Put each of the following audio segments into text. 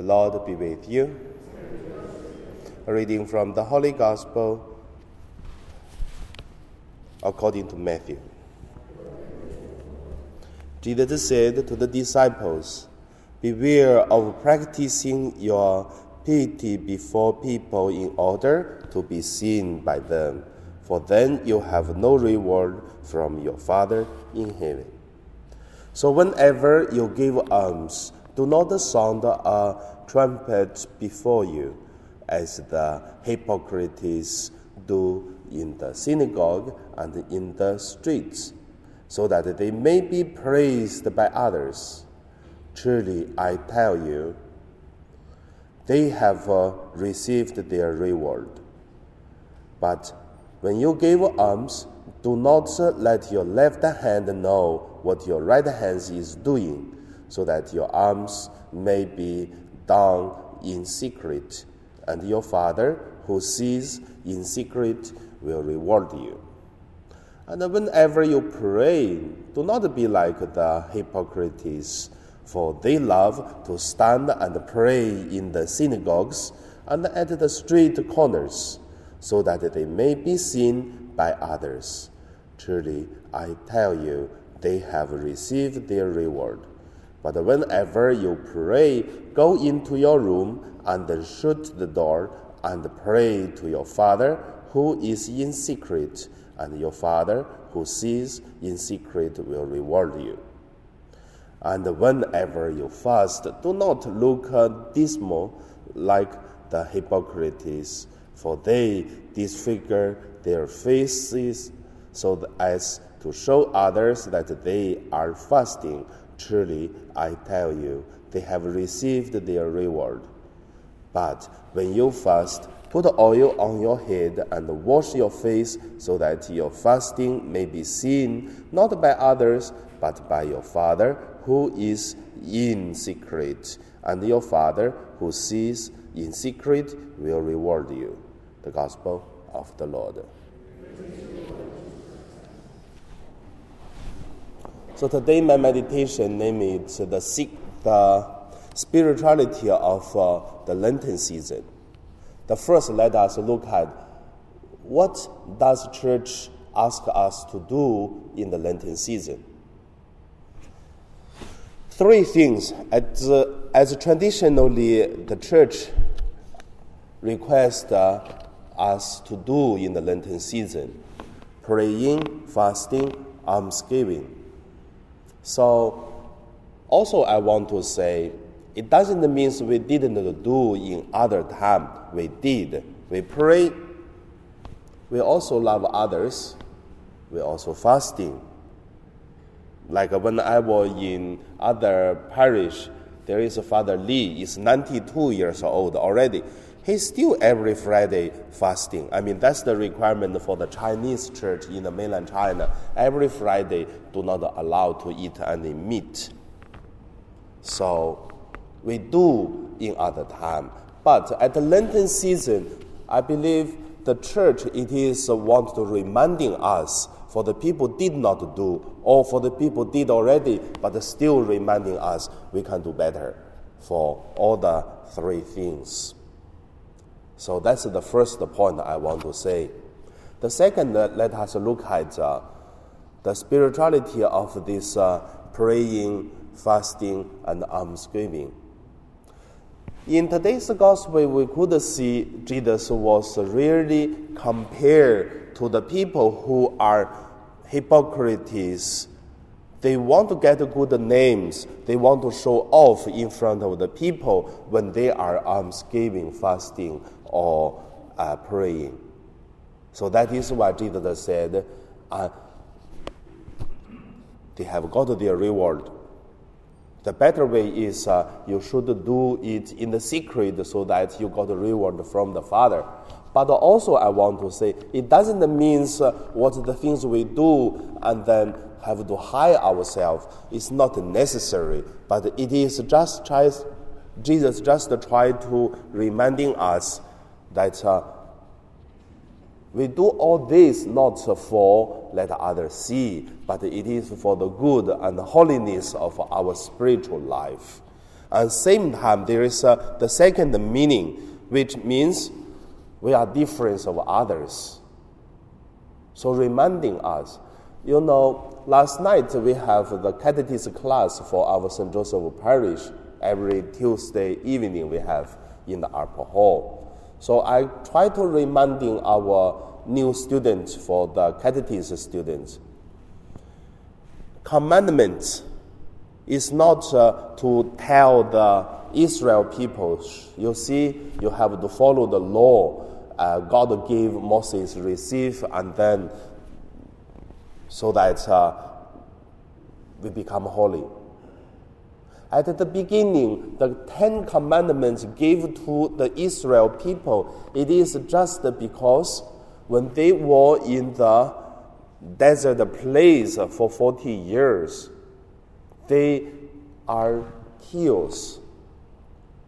The Lord be with you. A reading from the Holy Gospel according to Matthew. Jesus said to the disciples, Beware of practicing your piety before people in order to be seen by them, for then you have no reward from your Father in heaven. So whenever you give alms, do not sound a trumpet before you, as the hypocrites do in the synagogue and in the streets, so that they may be praised by others. Truly, I tell you, they have uh, received their reward. But when you give alms, do not let your left hand know what your right hand is doing, so that your alms may be done in secret, and your Father who sees in secret will reward you. And whenever you pray, do not be like the hypocrites, for they love to stand and pray in the synagogues and at the street corners, so that they may be seen by others. Truly, I tell you, they have received their reward. But whenever you pray, go into your room and shut the door and pray to your Father who is in secret, and your Father who sees in secret will reward you. And whenever you fast, do not look dismal like the hypocrites, for they disfigure their faces so as to show others that they are fasting. Truly, I tell you, they have received their reward. But when you fast, put oil on your head and wash your face so that your fasting may be seen not by others, but by your Father who is in secret. And your Father who sees in secret will reward you. The Gospel of the Lord. So today my meditation name is the, the spirituality of uh, the Lenten season. The first, let us look at what does church ask us to do in the Lenten season. Three things, as, uh, as traditionally the church requests uh, us to do in the Lenten season praying, fasting, almsgiving. So, also, I want to say it doesn't mean we didn't do in other time. We did. We pray. We also love others. We also fasting. Like when I was in other parish, there is a Father Lee. is 92 years old already. He's still every Friday fasting. I mean, that's the requirement for the Chinese church in the mainland China. Every Friday, do not allow to eat any meat. So, we do in other time. But at the Lenten season, I believe the church it is want to reminding us for the people did not do, or for the people did already, but still reminding us we can do better for all the three things. So that's the first point I want to say. The second, let us look at uh, the spirituality of this uh, praying, fasting, and almsgiving. In today's gospel, we could see Jesus was really compared to the people who are hypocrites they want to get good names. They want to show off in front of the people when they are almsgiving, fasting, or uh, praying. So that is why Jesus said, uh, they have got their reward. The better way is uh, you should do it in the secret so that you got a reward from the Father. But also, I want to say, it doesn't mean uh, what the things we do and then have to hide ourselves. It's not necessary, but it is just Jesus just try to reminding us that uh, we do all this not for let others see, but it is for the good and holiness of our spiritual life. And same time, there is uh, the second meaning, which means we are different of others. So reminding us, you know, last night we have the catechism class for our St. Joseph Parish. Every Tuesday evening we have in the upper hall. So I try to reminding our new students for the catechism students. Commandments is not uh, to tell the Israel people, you see, you have to follow the law. Uh, God gave Moses receive, and then so that uh, we become holy. At the beginning, the Ten Commandments gave to the Israel people, it is just because when they were in the desert place for 40 years, they are heels.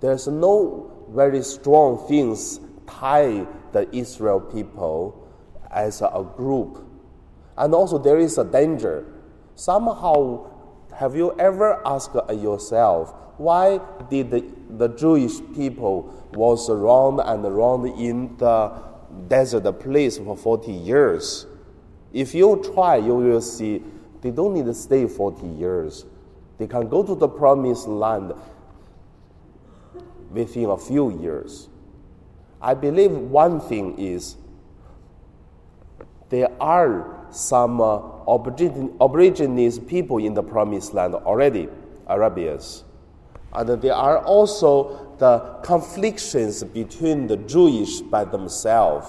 There's no very strong things tie the Israel people as a group. And also there is a danger. Somehow, have you ever asked yourself, why did the, the Jewish people was around and around in the desert place for 40 years? If you try, you will see they don't need to stay 40 years. They can go to the promised land within a few years. I believe one thing is there are some uh, Aborigines people in the promised land already, Arabians. And there are also the conflicts between the Jewish by themselves.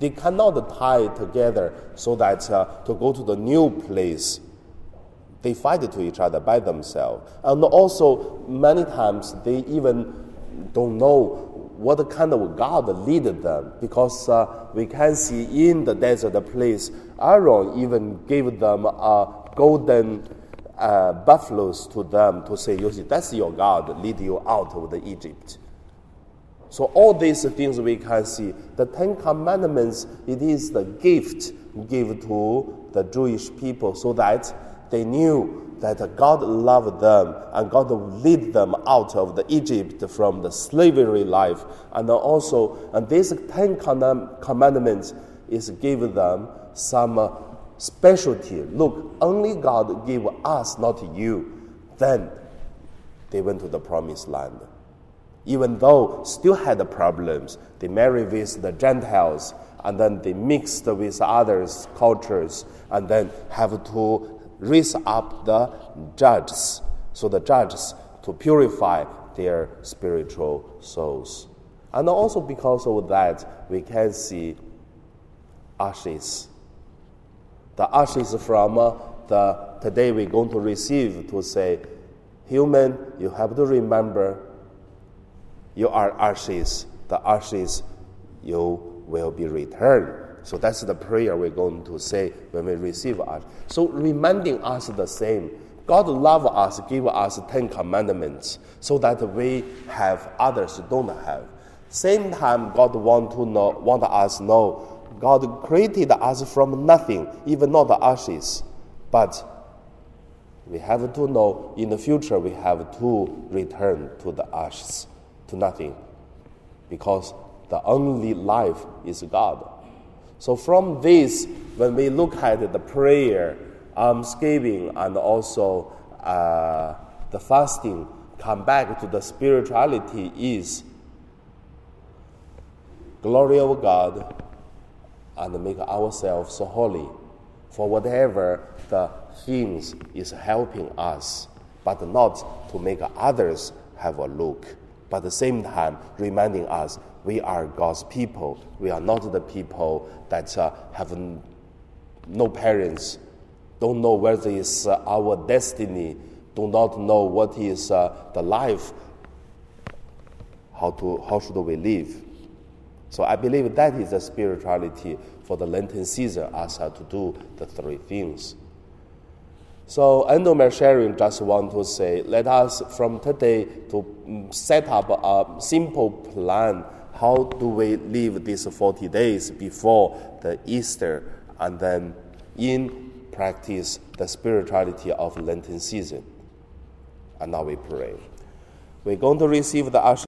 They cannot tie together so that uh, to go to the new place they fight to each other by themselves. And also, many times, they even don't know what kind of God lead them because uh, we can see in the desert place, Aaron even gave them a golden uh, buffaloes to them to say, you see, that's your God lead you out of the Egypt. So all these things we can see. The Ten Commandments, it is the gift given to the Jewish people so that they knew that God loved them and God would lead them out of the Egypt from the slavery life. And also, and these Ten Commandments is give them some uh, specialty. Look, only God give us, not you. Then they went to the promised land. Even though still had problems, they married with the Gentiles and then they mixed with others cultures and then have to raise up the judges, so the judges to purify their spiritual souls. And also because of that, we can see ashes. The ashes from uh, the today we're going to receive to say, human, you have to remember you are ashes. The ashes you will be returned so that's the prayer we're going to say when we receive us. So reminding us the same. God love us, give us Ten Commandments, so that we have others don't have. Same time, God want to know, want us know. God created us from nothing, even not the ashes, but we have to know in the future we have to return to the ashes, to nothing, because the only life is God. So from this, when we look at the prayer, almsgiving, and also uh, the fasting, come back to the spirituality is glory of God and make ourselves holy for whatever the things is helping us, but not to make others have a look, but at the same time reminding us we are God's people. We are not the people that uh, have no parents, don't know whether it's uh, our destiny, do not know what is uh, the life, how, to, how should we live. So I believe that is the spirituality for the Lenten season, as to do the three things. So end of my sharing, just want to say, let us from today to mm, set up a simple plan how do we live these 40 days before the Easter and then in practice the spirituality of Lenten season. And now we pray. We're going to receive the.